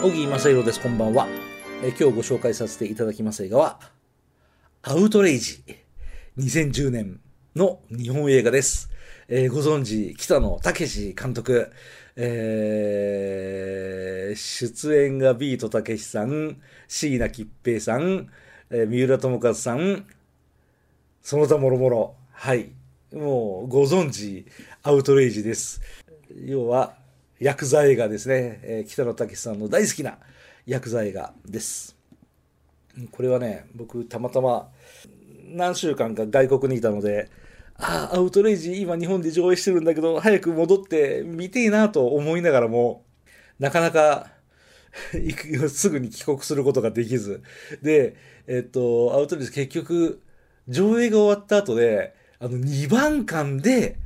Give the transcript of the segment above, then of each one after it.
小木正弘です。こんばんは。え今日ご紹介させていただきます映画は、アウトレイジ。2010年の日本映画です。えーご存知、北野武監督。えー出演がビートたけしさん、椎名桔平さん、えー三浦友和さん、その他もろもろ。はい。もうご存知、アウトレイジです。要は、ヤクザ映画ですね。えー北野武さんの大好きなヤクザ映画です。これはね、僕たまたま何週間か外国にいたので、ああ、アウトレイジ今日本で上映してるんだけど、早く戻って見てえなと思いながらも、なかなか すぐに帰国することができず。で、えっと、アウトレイジ結局、上映が終わった後で、あの、2番館で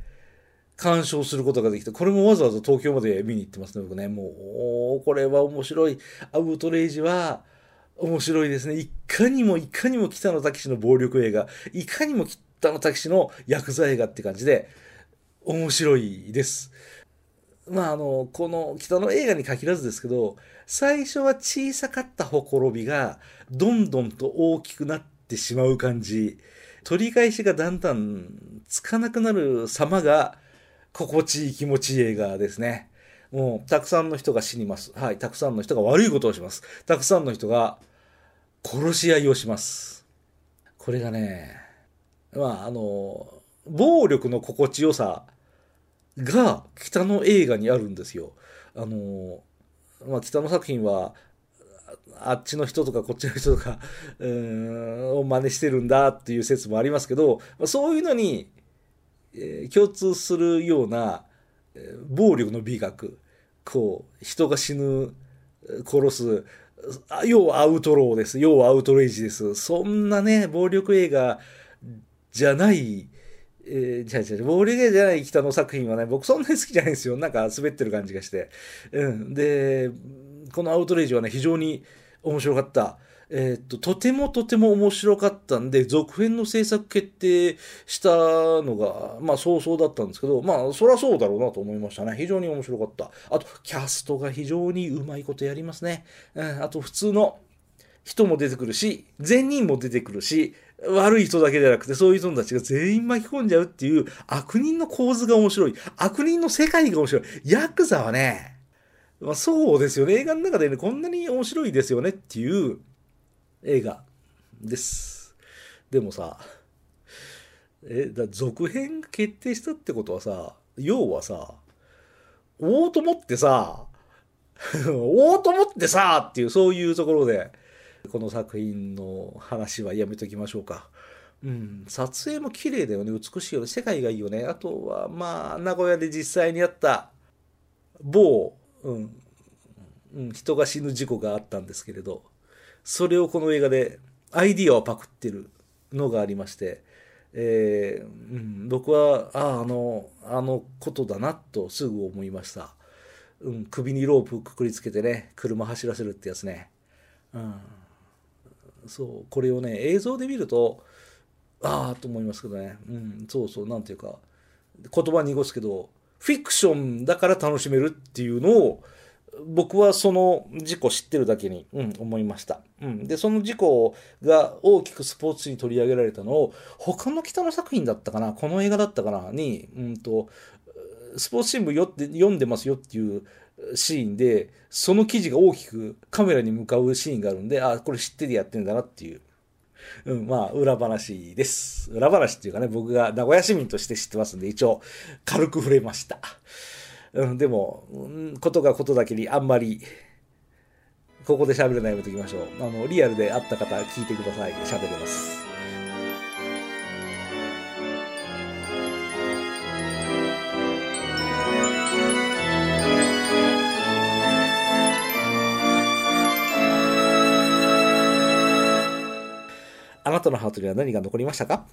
鑑賞することができて、これもわざわざ東京まで見に行ってますね、僕ね。もう、これは面白い。アウトレイジは、面白いですね。いかにもいかにも北野武の暴力映画、いかにも北野武のヤクザ映画って感じで、面白いです。まあ、あの、この北の映画に限らずですけど、最初は小さかったほころびが、どんどんと大きくなってしまう感じ。取り返しがだんだんつかなくなる様が、心地いい気持ちいい映画ですね。もう、たくさんの人が死にます。はい。たくさんの人が悪いことをします。たくさんの人が殺し合いをします。これがね、まあ、あの、暴力の心地よさが北の映画にあるんですよ。あの、まあ、北の作品は、あっちの人とかこっちの人とか、うーん、を真似してるんだっていう説もありますけど、そういうのに、えー共通するような、えー暴力の美学、こう、人が死ぬ、殺す、要はアウトローです。要はアウトレイジです。そんなね、暴力映画じゃない、えー、じゃじゃ暴力映画じゃない北の作品はね、僕そんなに好きじゃないんですよ。なんか滑ってる感じがして。うん。で、このアウトレイジはね、非常に面白かった。えーっと、とてもとても面白かったんで、続編の制作決定したのが、まあ、早々だったんですけど、まあ、そりゃそうだろうなと思いましたね。非常に面白かった。あと、キャストが非常にうまいことやりますね。うん、あと、普通の人も出てくるし、善人も出てくるし、悪い人だけじゃなくて、そういう人たちが全員巻き込んじゃうっていう悪人の構図が面白い。悪人の世界が面白い。ヤクザはね、まあ、そうですよね。映画の中でね、こんなに面白いですよねっていう映画です。でもさ、え、だ続編が決定したってことはさ、要はさ、おうと思ってさ、おうと思ってさっていう、そういうところで、この作品の話はやめときましょうか。うん、撮影も綺麗だよね、美しいよね、世界がいいよね。あとは、まあ、名古屋で実際にあった某、うん、うん、人が死ぬ事故があったんですけれど、それをこの映画でアイディアをパクってるのがありまして、えーうん、僕は、ああ、あの、あのことだなとすぐ思いました。うん、首にロープくくりつけてね、車走らせるってやつね。うん、そう、これをね、映像で見ると、ああ、と思いますけどね。うん、そうそう、なんていうか、言葉濁すけど、フィクションだから楽しめるっていうのを、僕はその事故知ってるだけに、うん、思いました。うん。で、その事故が大きくスポーツに取り上げられたのを、他の北の作品だったかな、この映画だったかな、に、うんと、スポーツ新聞よって読んでますよっていうシーンで、その記事が大きくカメラに向かうシーンがあるんで、あ、これ知っててやってんだなっていう。うん、まあ、裏話です。裏話っていうかね、僕が名古屋市民として知ってますんで、一応、軽く触れました。うん、でも、うんことがことだけにあんまり、ここで喋るのやめときましょう。あの、リアルで会った方聞いてください。喋れます。あなたのハートには何が残りましたか？